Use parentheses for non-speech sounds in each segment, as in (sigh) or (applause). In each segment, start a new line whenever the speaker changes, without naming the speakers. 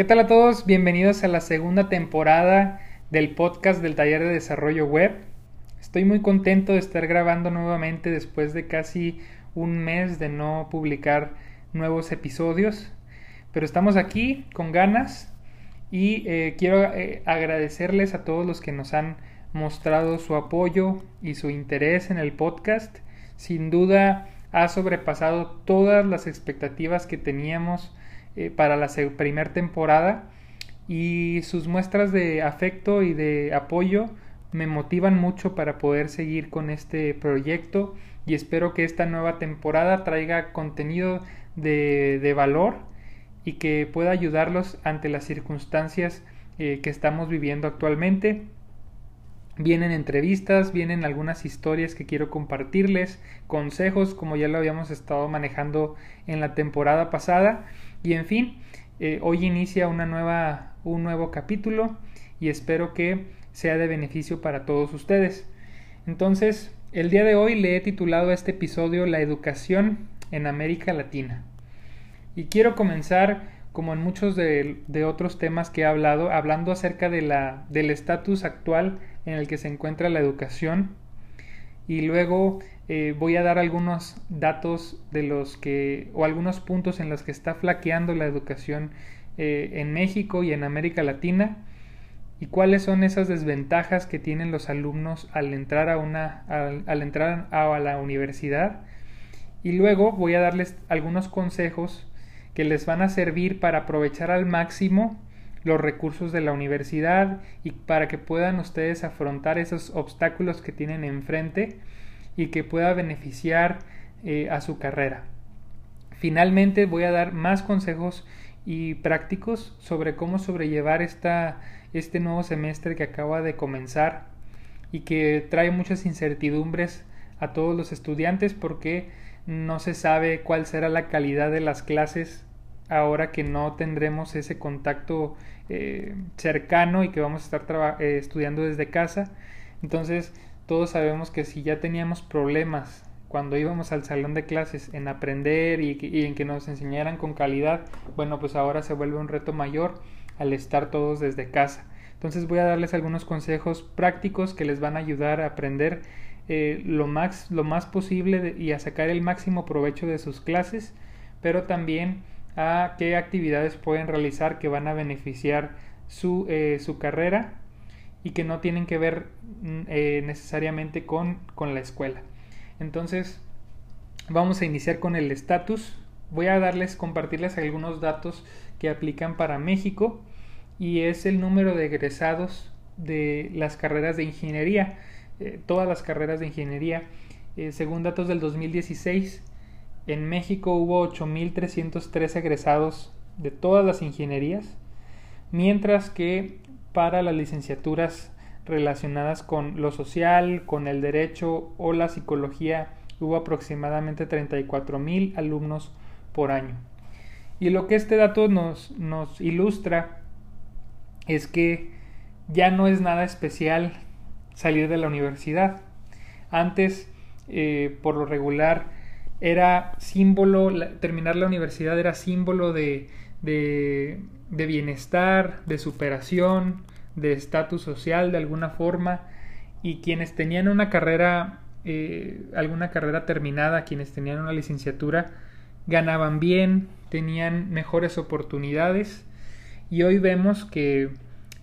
¿Qué tal a todos? Bienvenidos a la segunda temporada del podcast del taller de desarrollo web. Estoy muy contento de estar grabando nuevamente después de casi un mes de no publicar nuevos episodios, pero estamos aquí con ganas y eh, quiero eh, agradecerles a todos los que nos han mostrado su apoyo y su interés en el podcast. Sin duda ha sobrepasado todas las expectativas que teníamos eh, para la primera temporada y sus muestras de afecto y de apoyo me motivan mucho para poder seguir con este proyecto y espero que esta nueva temporada traiga contenido de, de valor y que pueda ayudarlos ante las circunstancias eh, que estamos viviendo actualmente. Vienen entrevistas, vienen algunas historias que quiero compartirles, consejos como ya lo habíamos estado manejando en la temporada pasada y en fin, eh, hoy inicia una nueva, un nuevo capítulo y espero que sea de beneficio para todos ustedes. Entonces, el día de hoy le he titulado a este episodio La educación en América Latina. Y quiero comenzar, como en muchos de, de otros temas que he hablado, hablando acerca de la, del estatus actual en el que se encuentra la educación y luego eh, voy a dar algunos datos de los que o algunos puntos en los que está flaqueando la educación eh, en México y en América Latina y cuáles son esas desventajas que tienen los alumnos al entrar a una al, entrar a la universidad. Y luego voy a darles algunos consejos que les van a servir para aprovechar al máximo los recursos de la universidad y para que puedan ustedes afrontar esos obstáculos que tienen enfrente y que pueda beneficiar eh, a su carrera. Finalmente voy a dar más consejos y prácticos sobre cómo sobrellevar esta, este nuevo semestre que acaba de comenzar y que trae muchas incertidumbres a todos los estudiantes porque no se sabe cuál será la calidad de las clases ahora que no tendremos ese contacto eh, cercano y que vamos a estar eh, estudiando desde casa. Entonces, todos sabemos que si ya teníamos problemas cuando íbamos al salón de clases en aprender y, en que nos enseñaran con calidad, bueno, pues ahora se vuelve un reto mayor al estar todos desde casa. Entonces voy a darles algunos consejos prácticos que les van a ayudar a aprender eh, lo, más, lo más posible y a sacar el máximo provecho de sus clases, pero también a qué actividades pueden realizar que van a beneficiar su, eh, su carrera y que no tienen que ver mm, eh, necesariamente con, con la escuela. Entonces, vamos a iniciar con el estatus. Voy a darles, compartirles algunos datos que aplican para México y es el número de egresados de las carreras de ingeniería, eh, todas las carreras de ingeniería. según datos del 2016, en México hubo 8.303 egresados de todas las ingenierías, mientras que para las licenciaturas relacionadas con lo social, con el derecho o la psicología hubo aproximadamente 34.000 alumnos por año. Y lo que este dato nos, ilustra es que ya no es nada especial salir de la universidad. Antes, eh, por lo regular, era símbolo, terminar la universidad era símbolo de, de bienestar, de superación, de estatus social de alguna forma y quienes tenían una carrera, eh, alguna carrera terminada, quienes tenían una licenciatura, ganaban bien, tenían mejores oportunidades y hoy vemos que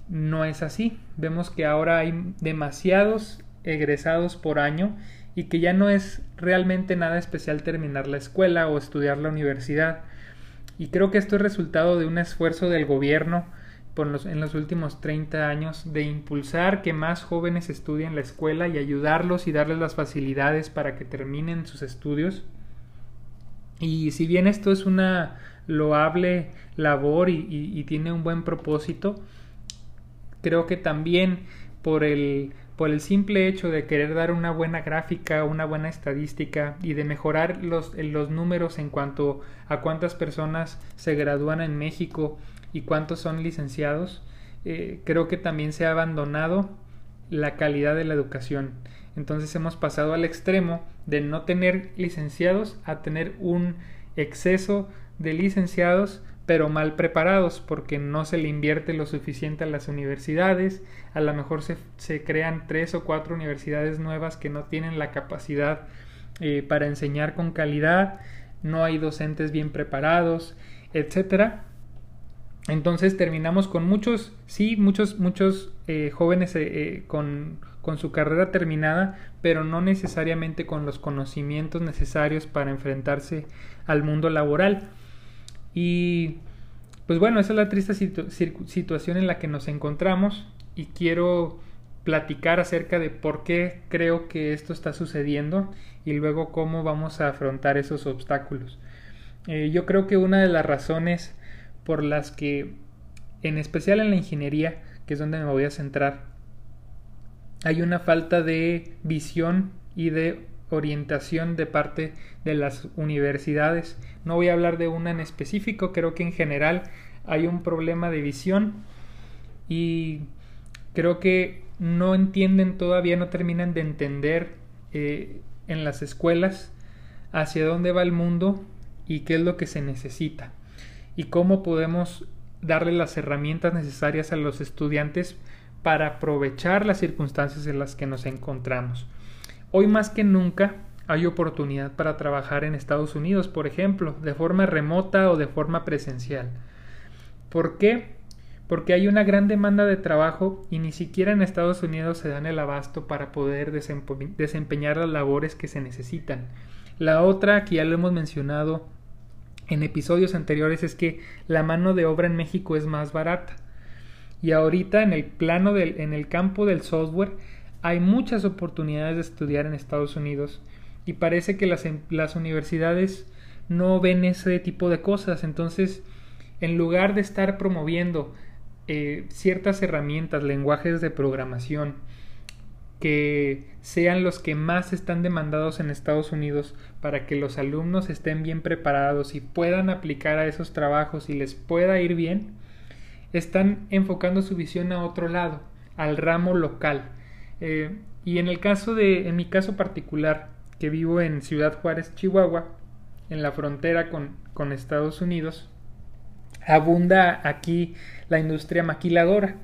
no es así. Vemos que ahora hay demasiados egresados por año y que ya no es realmente nada especial terminar la escuela o estudiar la universidad. Y creo que esto es resultado de un esfuerzo del gobierno en los últimos 30 años de impulsar que más jóvenes estudien la escuela y ayudarlos y darles las facilidades para que terminen sus estudios. Y si bien esto es una loable labor y tiene un buen propósito, creo que también por el por el simple hecho de querer dar una buena gráfica, una buena estadística y de mejorar los, los números en cuanto a cuántas personas se gradúan en México y cuántos son licenciados, eh, creo que también se ha abandonado la calidad de la educación. Entonces hemos pasado al extremo de no tener licenciados a tener un exceso de licenciados, pero mal preparados porque no se le invierte lo suficiente a las universidades, a lo mejor se, se crean tres o cuatro universidades nuevas que no tienen la capacidad eh, para enseñar con calidad, no hay docentes bien preparados, etcétera. Entonces terminamos con muchos, sí, muchos, muchos eh, jóvenes eh, con, con su carrera terminada, pero no necesariamente con los conocimientos necesarios para enfrentarse al mundo laboral. Y pues bueno, esa es la triste situación en la que nos encontramos y quiero platicar acerca de por qué creo que esto está sucediendo y luego cómo vamos a afrontar esos obstáculos. Eh, yo creo que una de las razones por las que, en especial en la ingeniería, que es donde me voy a centrar, hay una falta de visión y de orientación de parte de las universidades. No voy a hablar de una en específico, creo que en general hay un problema de visión y creo que no entienden todavía, no terminan de entender eh, en las escuelas hacia dónde va el mundo y qué es lo que se necesita y cómo podemos darle las herramientas necesarias a los estudiantes para aprovechar las circunstancias en las que nos encontramos. Hoy más que nunca hay oportunidad para trabajar en Estados Unidos, por ejemplo, de forma remota o de forma presencial. ¿Por qué? Porque hay una gran demanda de trabajo y ni siquiera en Estados Unidos se dan el abasto para poder desempeñar las labores que se necesitan. La otra, que ya lo hemos mencionado en episodios anteriores, es que la mano de obra en México es más barata. Y ahorita en el plano del, en el campo del software, hay muchas oportunidades de estudiar en Estados Unidos y parece que las, em, las universidades no ven ese tipo de cosas. Entonces, en lugar de estar promoviendo eh, ciertas herramientas, lenguajes de programación, que sean los que más están demandados en Estados Unidos para que los alumnos estén bien preparados y puedan aplicar a esos trabajos y les pueda ir bien, están enfocando su visión a otro lado, al ramo local. Eh, y en el caso de, en mi caso particular, que vivo en Ciudad Juárez, Chihuahua, en la frontera con, con Estados Unidos, abunda aquí la industria maquiladora.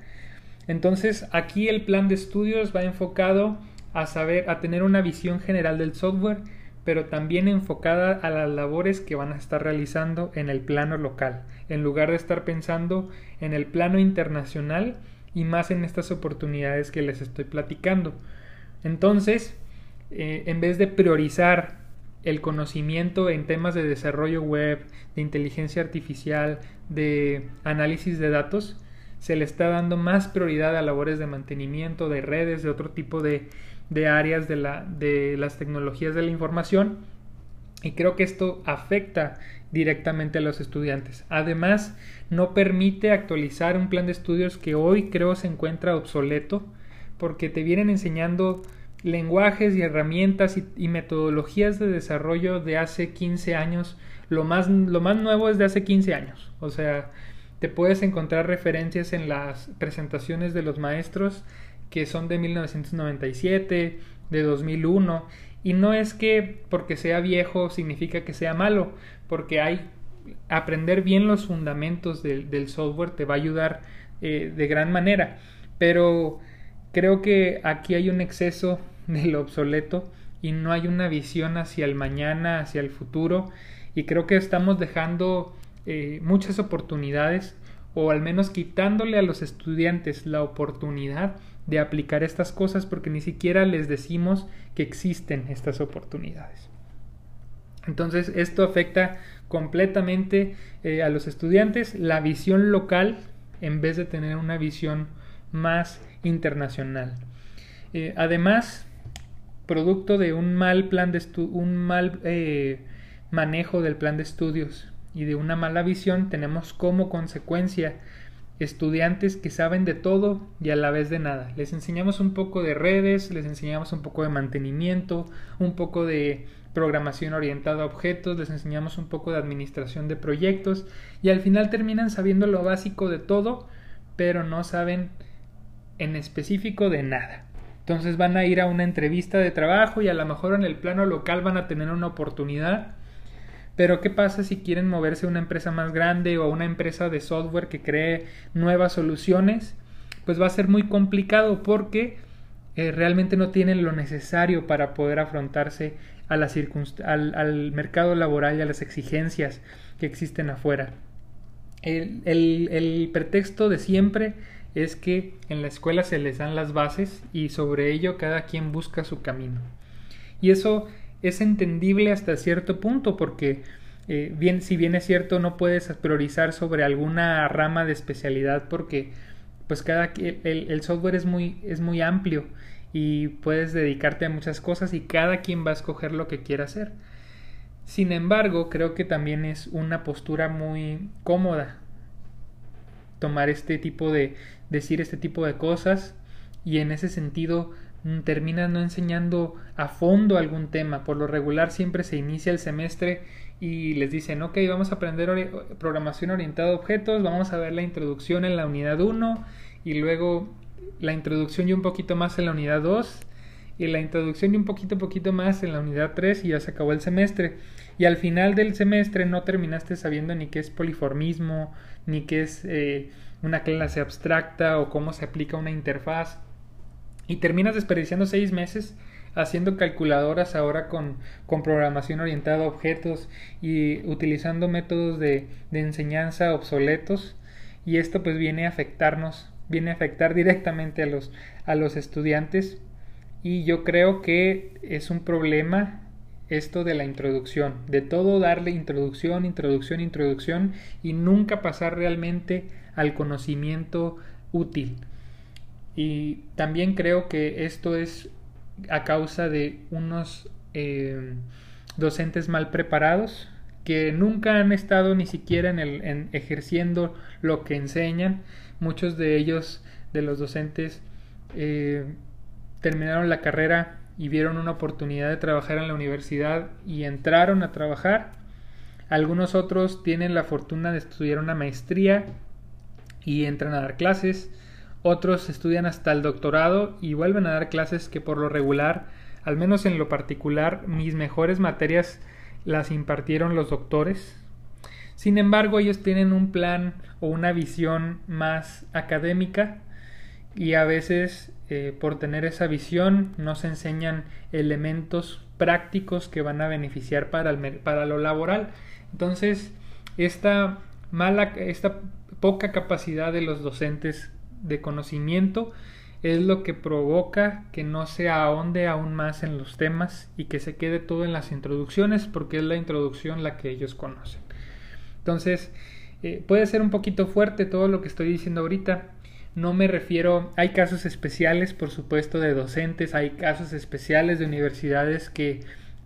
Entonces, aquí el plan de estudios va enfocado a saber, a tener una visión general del software, pero también enfocada a las labores que van a estar realizando en el plano local, en lugar de estar pensando en el plano internacional y más en estas oportunidades que les estoy platicando. Entonces, eh, en vez de priorizar el conocimiento en temas de desarrollo web, de inteligencia artificial, de análisis de datos, se le está dando más prioridad a labores de mantenimiento, de redes, de otro tipo de, de áreas de, la, de las tecnologías de la información. Y creo que esto afecta directamente a los estudiantes. Además, no permite actualizar un plan de estudios que hoy creo se encuentra obsoleto porque te vienen enseñando lenguajes y herramientas y, metodologías de desarrollo de hace 15 años. Lo más, lo más nuevo es de hace 15 años. O sea, te puedes encontrar referencias en las presentaciones de los maestros que son de 1997, de 2001. Y no es que porque sea viejo significa que sea malo, porque hay aprender bien los fundamentos del, software te va a ayudar eh, de gran manera. Pero creo que aquí hay un exceso de lo obsoleto y no hay una visión hacia el mañana, hacia el futuro y creo que estamos dejando eh, muchas oportunidades o al menos quitándole a los estudiantes la oportunidad de aplicar estas cosas porque ni siquiera les decimos que existen estas oportunidades. Entonces esto afecta completamente eh, a los estudiantes la visión local en vez de tener una visión más internacional. Eh, además, producto de un mal plan de un mal eh, manejo del plan de estudios y de una mala visión, tenemos como consecuencia estudiantes que saben de todo y a la vez de nada. Les enseñamos un poco de redes, les enseñamos un poco de mantenimiento, un poco de programación orientada a objetos, les enseñamos un poco de administración de proyectos y al final terminan sabiendo lo básico de todo, pero no saben en específico de nada. Entonces van a ir a una entrevista de trabajo y a lo mejor en el plano local van a tener una oportunidad, Pero ¿qué pasa si quieren moverse a una empresa más grande o a una empresa de software que cree nuevas soluciones? Pues va a ser muy complicado porque eh, realmente no tienen lo necesario para poder afrontarse a al, al, mercado laboral y a las exigencias que existen afuera. El, el, el pretexto de siempre es que en la escuela se les dan las bases y sobre ello cada quien busca su camino. Y eso es entendible hasta cierto punto porque eh, bien, si bien es cierto no puedes priorizar sobre alguna rama de especialidad porque pues cada el, el software es muy, es muy amplio y puedes dedicarte a muchas cosas y cada quien va a escoger lo que quiera hacer. Sin embargo, creo que también es una postura muy cómoda tomar este tipo de decir este tipo de cosas y en ese sentido mm, terminas no enseñando a fondo algún tema. Por lo regular siempre se inicia el semestre y les dicen, ok, vamos a aprender programación orientada a objetos, vamos a ver la introducción en la unidad 1 y luego la introducción y un poquito más en la unidad 2 y la introducción y un poquito poquito más en la unidad 3 y ya se acabó el semestre. Y al final del semestre no terminaste sabiendo ni qué es poliformismo, ni qué es eh, una clase abstracta o cómo se aplica una interfaz. Y terminas desperdiciando seis meses haciendo calculadoras ahora con, con programación orientada a objetos y utilizando métodos de, de enseñanza obsoletos. Y esto pues viene a afectarnos, viene a afectar directamente a los, a los estudiantes. Y yo creo que es un problema esto de la introducción, de todo darle introducción, introducción, introducción y nunca pasar realmente al conocimiento útil. Y también creo que esto es a causa de unos eh, docentes mal preparados que nunca han estado ni siquiera en, el, en ejerciendo lo que enseñan. Muchos de ellos, de los docentes, eh, terminaron la carrera y vieron una oportunidad de trabajar en la universidad y entraron a trabajar. Algunos otros tienen la fortuna de estudiar una maestría y entran a dar clases. Otros estudian hasta el doctorado y vuelven a dar clases que por lo regular, al menos en lo particular, mis mejores materias las impartieron los doctores. Sin embargo, ellos tienen un plan o una visión más académica y a veces eh, por tener esa visión nos enseñan elementos prácticos que van a beneficiar para, para lo laboral. Entonces, esta mala, esta poca capacidad de los docentes de conocimiento es lo que provoca que no se ahonde aún más en los temas y que se quede todo en las introducciones porque es la introducción la que ellos conocen. Entonces, eh, puede ser un poquito fuerte todo lo que estoy diciendo ahorita, no me refiero, hay casos especiales, por supuesto, de docentes, hay casos especiales de universidades que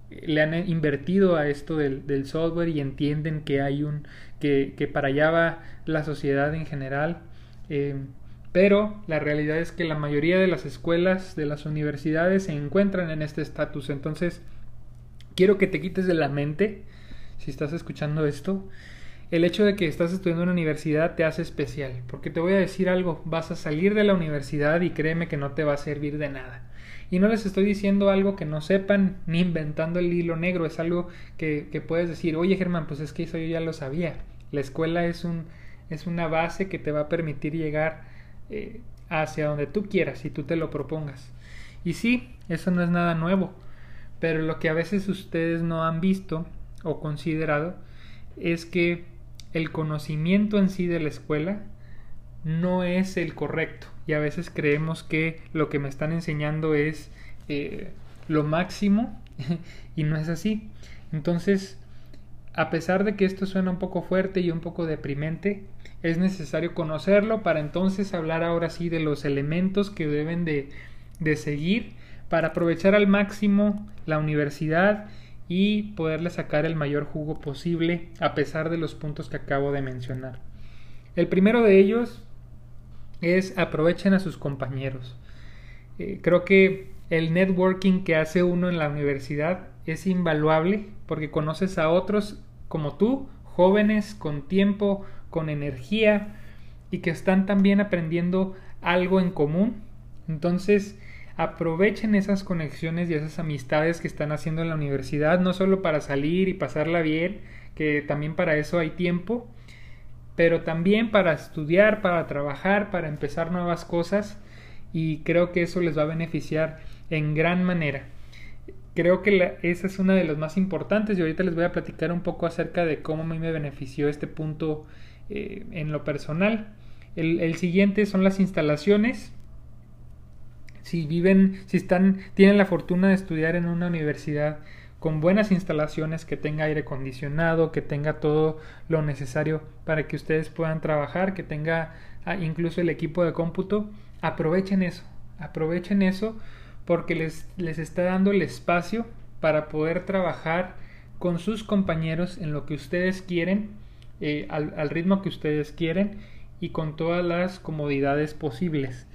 le han invertido a esto del, software y entienden que hay un, que, que, para allá va la sociedad en general. Eh, pero la realidad es que la mayoría de las escuelas, de las universidades, se encuentran en este estatus. Entonces, quiero que te quites de la mente, si estás escuchando esto, el hecho de que estás estudiando en una universidad te hace especial, porque te voy a decir algo, vas a salir de la universidad y créeme que no te va a servir de nada. Y no les estoy diciendo algo que no sepan ni inventando el hilo negro, es algo que, que puedes decir, oye Germán, pues es que eso yo ya lo sabía. La escuela es, un, es una base que te va a permitir llegar eh, hacia donde tú quieras y tú te lo propongas. Y sí, eso no es nada nuevo, pero lo que a veces ustedes no han visto o considerado es que el conocimiento en sí de la escuela no es el correcto y a veces creemos que lo que me están enseñando es eh, lo máximo (laughs) y no es así. Entonces, a pesar de que esto suena un poco fuerte y un poco deprimente, es necesario conocerlo para entonces hablar ahora sí de los elementos que deben de, de seguir para aprovechar al máximo la universidad y poderle sacar el mayor jugo posible a pesar de los puntos que acabo de mencionar. El primero de ellos es aprovechen a sus compañeros. Eh, creo que el networking que hace uno en la universidad es invaluable porque conoces a otros como tú, jóvenes, con tiempo, con energía y que están también aprendiendo algo en común. Entonces, aprovechen esas conexiones y esas amistades que están haciendo en la universidad, no solo para salir y pasarla bien, que también para eso hay tiempo, pero también para estudiar, para trabajar, para empezar nuevas cosas y creo que eso les va a beneficiar en gran manera. Creo que esa es una de las más importantes y ahorita les voy a platicar un poco acerca de cómo a mí me benefició este punto eh, en lo personal. El, el siguiente son las instalaciones si viven, si están, tienen la fortuna de estudiar en una universidad con buenas instalaciones, que tenga aire acondicionado, que tenga todo lo necesario para que ustedes puedan trabajar, que tenga ah, incluso el equipo de cómputo, aprovechen eso, aprovechen eso porque les, les está dando el espacio para poder trabajar con sus compañeros en lo que ustedes quieren, eh, al, ritmo que ustedes quieren y con todas las comodidades posibles.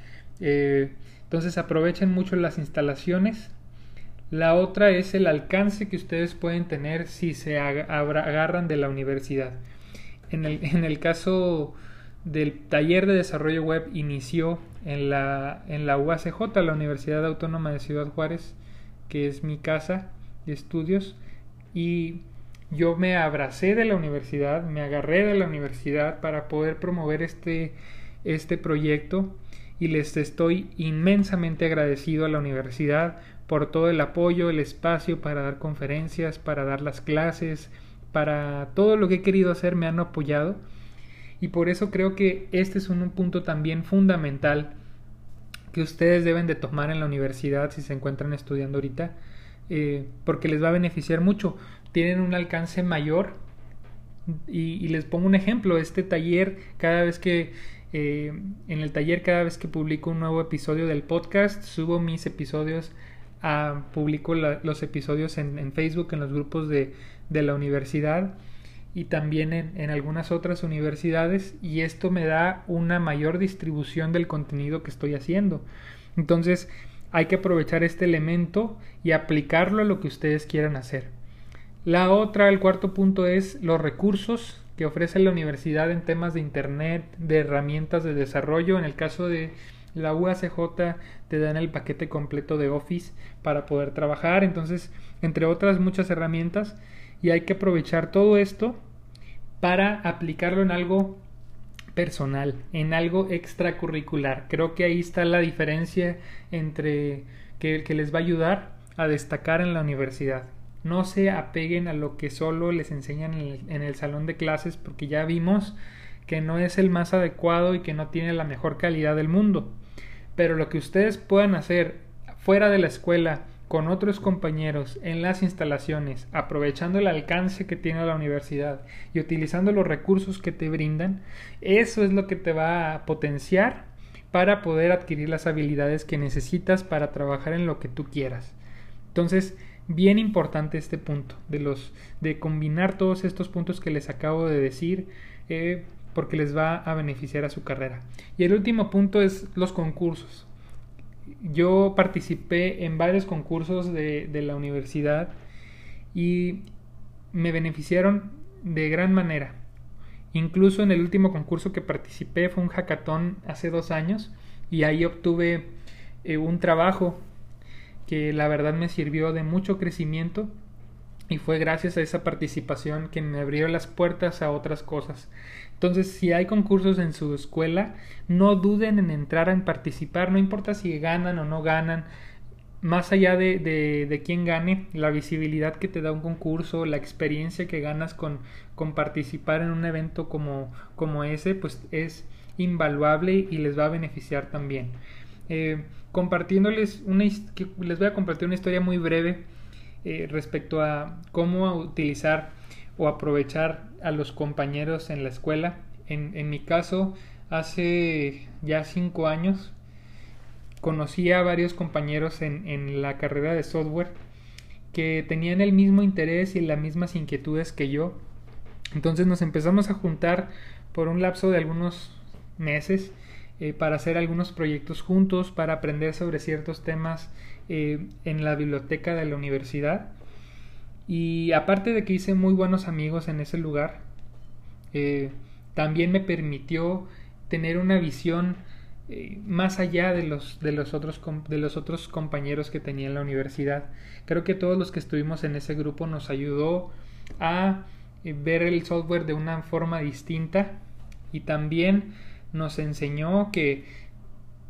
Eh, entonces aprovechen mucho las instalaciones. La otra es el alcance que ustedes pueden tener si se agarran de la universidad. (laughs) En el, caso del taller de desarrollo web inició en la, en la UACJ, la Universidad Autónoma de Ciudad Juárez, que es mi casa de estudios, y yo me abracé de la universidad, me agarré de la universidad para poder promover este, este proyecto y les estoy inmensamente agradecido a la universidad por todo el apoyo, el espacio para dar conferencias, para dar las clases, para todo lo que he querido hacer me han apoyado. Y por eso creo que este es un punto también fundamental que ustedes deben de tomar en la universidad si se encuentran estudiando ahorita eh, porque les va a beneficiar mucho. Tienen un alcance mayor. Y, y les pongo un ejemplo este taller cada vez que eh, en el taller cada vez que publico un nuevo episodio del podcast, subo mis episodios, publico los episodios en, Facebook, en los grupos de, la universidad y también en, algunas otras universidades y esto me da una mayor distribución del contenido que estoy haciendo. Entonces hay que aprovechar este elemento y aplicarlo a lo que ustedes quieran hacer. La otra, el cuarto punto es los recursos que ofrece la universidad en temas de Internet, de herramientas de desarrollo. En el caso de la UACJ te dan el paquete completo de Office para poder trabajar, entonces, entre otras muchas herramientas, y hay que aprovechar todo esto para aplicarlo en algo personal, en algo extracurricular. Creo que ahí está la diferencia entre que, que les va a ayudar a destacar en la universidad. No se apeguen a lo que solo les enseñan en el, salón de clases porque ya vimos que no es el más adecuado y que no tiene la mejor calidad del mundo. Pero lo que ustedes puedan hacer fuera de la escuela con otros compañeros en las instalaciones, aprovechando el alcance que tiene la universidad y utilizando los recursos que te brindan, eso es lo que te va a potenciar para poder adquirir las habilidades que necesitas para trabajar en lo que tú quieras. Entonces, bien importante este punto de los de combinar todos estos puntos que les acabo de decir eh, porque les va a beneficiar a su carrera. Y el último punto es los concursos. Yo participé en varios concursos de, de la universidad y me beneficiaron de gran manera. Incluso en el último concurso que participé fue un hackathon hace dos años y ahí obtuve eh, un trabajo que la verdad me sirvió de mucho crecimiento y fue gracias a esa participación que me abrió las puertas a otras cosas. Entonces, si hay concursos en su escuela, no duden en entrar a participar, no importa si ganan o no ganan, más allá de, de, de, quién gane, la visibilidad que te da un concurso, la experiencia que ganas con, con participar en un evento como, como ese, pues es invaluable y les va a beneficiar también. Eh, compartiéndoles una les voy a compartir una historia muy breve eh, respecto a cómo utilizar o aprovechar a los compañeros en la escuela. En, mi caso, hace ya cinco años conocí a varios compañeros en la carrera de software que tenían el mismo interés y las mismas inquietudes que yo. Entonces nos empezamos a juntar por un lapso de algunos meses eh, para hacer algunos proyectos juntos, para aprender sobre ciertos temas eh, en la biblioteca de la universidad. Y aparte de que hice muy buenos amigos en ese lugar, eh, también me permitió tener una visión más allá de los, de, los otros, de los otros compañeros que tenía en la universidad. Creo que todos los que estuvimos en ese grupo nos ayudó a ver el software de una forma distinta y también nos enseñó que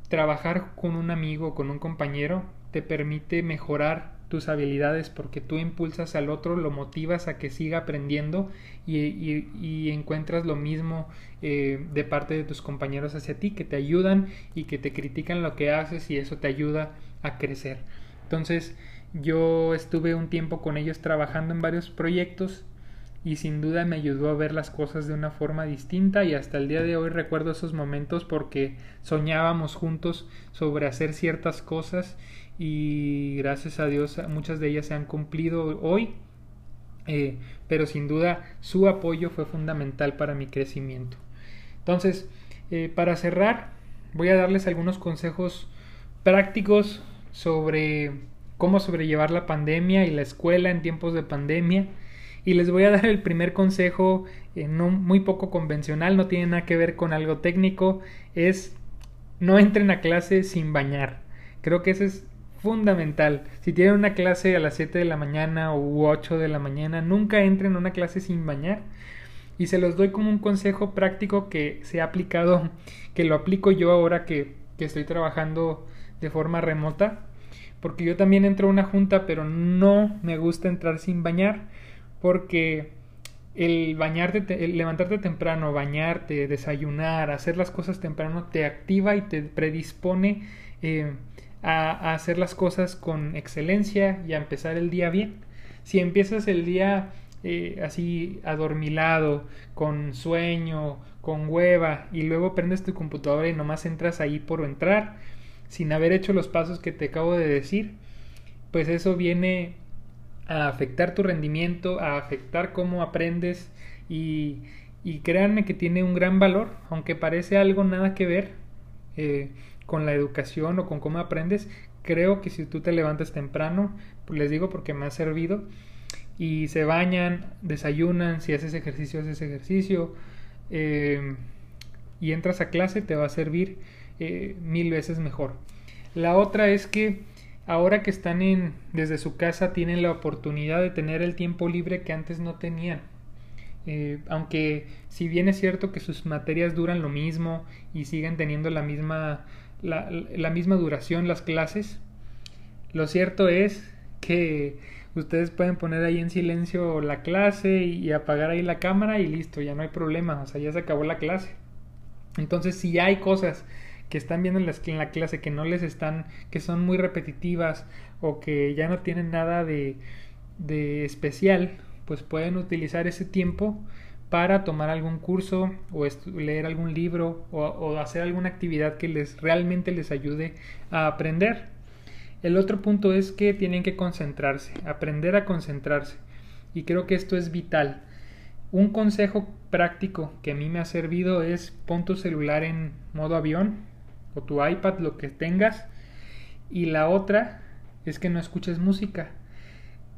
trabajar con un amigo, con un compañero, te permite mejorar tus habilidades porque tú impulsas al otro, lo motivas a que siga aprendiendo y, encuentras lo mismo eh, de parte de tus compañeros hacia ti, que te ayudan y que te critican lo que haces y eso te ayuda a crecer. Entonces yo estuve un tiempo con ellos trabajando en varios proyectos y sin duda me ayudó a ver las cosas de una forma distinta y hasta el día de hoy recuerdo esos momentos porque soñábamos juntos sobre hacer ciertas cosas y gracias a Dios muchas de ellas se han cumplido hoy, eh, pero sin duda su apoyo fue fundamental para mi crecimiento. Entonces, eh, para cerrar, voy a darles algunos consejos prácticos sobre cómo sobrellevar la pandemia y la escuela en tiempos de pandemia. Y les voy a dar el primer consejo, eh, no, muy poco convencional, no tiene nada que ver con algo técnico, es no entren a clase sin bañar. Creo que ese es fundamental. Si tienen una clase a las 7 de la mañana u 8 de la mañana, nunca entren a una clase sin bañar. Y se los doy como un consejo práctico que se ha aplicado, que lo aplico yo ahora que, que estoy trabajando de forma remota. Porque yo también entro a una junta, pero no me gusta entrar sin bañar. Porque el bañarte, el levantarte temprano, bañarte, desayunar, hacer las cosas temprano, te activa y te predispone eh, a, hacer las cosas con excelencia y a empezar el día bien. Si empiezas el día eh, así adormilado, con sueño, con hueva, y luego prendes tu computadora y nomás entras ahí por entrar, sin haber hecho los pasos que te acabo de decir, pues eso viene a afectar tu rendimiento, a afectar cómo aprendes y, y créanme que tiene un gran valor, aunque parece algo nada que ver. Eh, con la educación o con cómo aprendes, creo que si tú te levantas temprano, pues les digo porque me ha servido, y se bañan, desayunan, si haces ejercicio, haces ejercicio, eh, y entras a clase, te va a servir eh, mil veces mejor. La otra es que ahora que están en, desde su casa tienen la oportunidad de tener el tiempo libre que antes no tenían. Eh, aunque si bien es cierto que sus materias duran lo mismo y siguen teniendo la misma la, misma duración las clases. Lo cierto es que ustedes pueden poner ahí en silencio la clase y apagar ahí la cámara y listo, ya no hay problema, o sea, ya se acabó la clase. Entonces, si hay cosas que están viendo en la, en la clase que no les están, que son muy repetitivas o que ya no tienen nada de, de especial, pues pueden utilizar ese tiempo para tomar algún curso o leer algún libro o, hacer alguna actividad que les realmente les ayude a aprender. El otro punto es que tienen que concentrarse, aprender a concentrarse. Y creo que esto es vital. Un consejo práctico que a mí me ha servido es pon tu celular en modo avión o tu iPad, lo que tengas. Y la otra es que no escuches música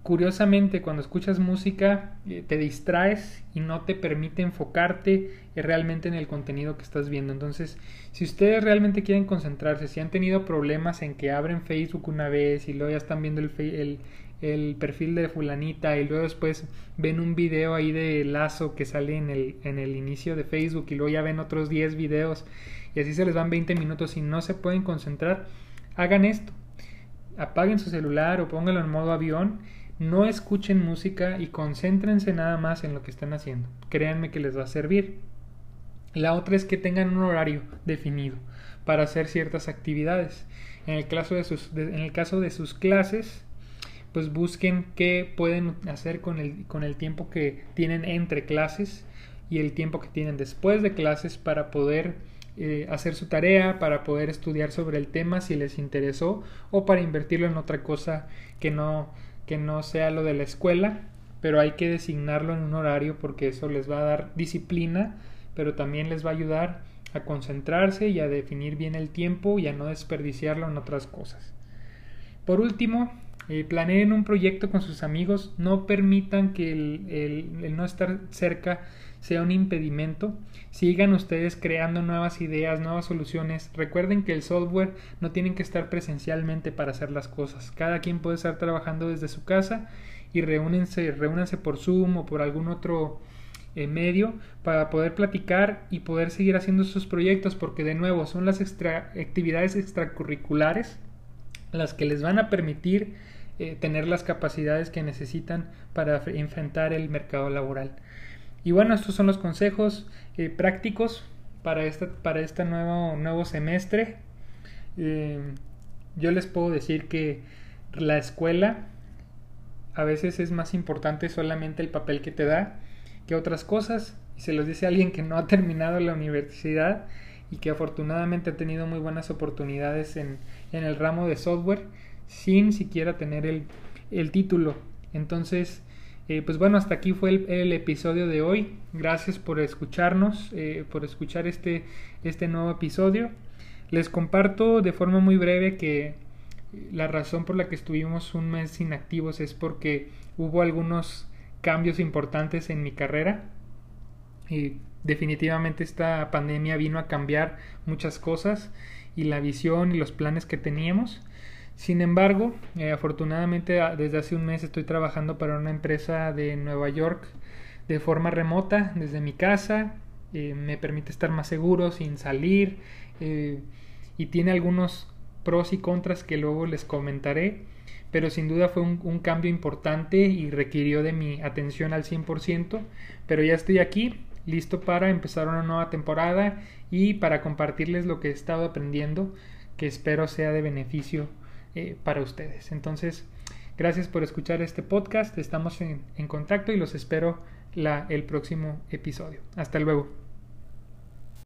curiosamente cuando escuchas música eh, te distraes y no te permite enfocarte realmente en el contenido que estás viendo. Entonces, si ustedes realmente quieren concentrarse, si han tenido problemas en que abren Facebook una vez y luego ya están viendo el, el, perfil de fulanita y luego después ven un video ahí de lazo que sale en el, en el inicio de Facebook y luego ya ven otros 10 videos y así se les van 20 minutos y no se pueden concentrar, hagan esto. Apaguen su celular o pónganlo en modo avión no escuchen música y concéntrense nada más en lo que están haciendo. Créanme que les va a servir. La otra es que tengan un horario definido para hacer ciertas actividades. En el caso de sus, en el caso de sus clases, pues busquen qué pueden hacer con el, con el tiempo que tienen entre clases y el tiempo que tienen después de clases para poder eh, hacer su tarea, para poder estudiar sobre el tema si les interesó o para invertirlo en otra cosa que no que no sea lo de la escuela, pero hay que designarlo en un horario porque eso les va a dar disciplina, pero también les va a ayudar a concentrarse y a definir bien el tiempo y a no desperdiciarlo en otras cosas. Por último, eh, planeen un proyecto con sus amigos, no permitan que el, no estar cerca sea un impedimento. Sigan ustedes creando nuevas ideas, nuevas soluciones. Recuerden que el software no tienen que estar presencialmente para hacer las cosas. Cada quien puede estar trabajando desde su casa y reúnense, reúnanse por Zoom o por algún otro eh, medio para poder platicar y poder seguir haciendo sus proyectos porque de nuevo son las actividades extracurriculares las que les van a permitir eh, tener las capacidades que necesitan para enfrentar el mercado laboral. Y bueno, estos son los consejos eh, prácticos para este, para este nuevo, nuevo semestre. yo les puedo decir que la escuela a veces es más importante solamente el papel que te da que otras cosas. Se los dice alguien que no ha terminado la universidad y que afortunadamente ha tenido muy buenas oportunidades en, en el ramo de software sin siquiera tener el, el título. Entonces, eh, pues bueno, hasta aquí fue el, episodio de hoy. Gracias por escucharnos, eh, por escuchar este, este nuevo episodio. Les comparto de forma muy breve que la razón por la que estuvimos un mes inactivos es porque hubo algunos cambios importantes en mi carrera. Y definitivamente esta pandemia vino a cambiar muchas cosas y la visión y los planes que teníamos. Sin embargo, eh, afortunadamente desde hace un mes estoy trabajando para una empresa de Nueva York de forma remota desde mi casa. Eh, me permite estar más seguro sin salir eh, y tiene algunos pros y contras que luego les comentaré pero sin duda fue un, cambio importante y requirió de mi atención al 100%, pero ya estoy aquí, listo para empezar una nueva temporada y para compartirles lo que he estado aprendiendo, que espero sea de beneficio eh, para ustedes. Entonces, gracias por escuchar este podcast, estamos en, contacto y los espero la, el próximo episodio. Hasta luego.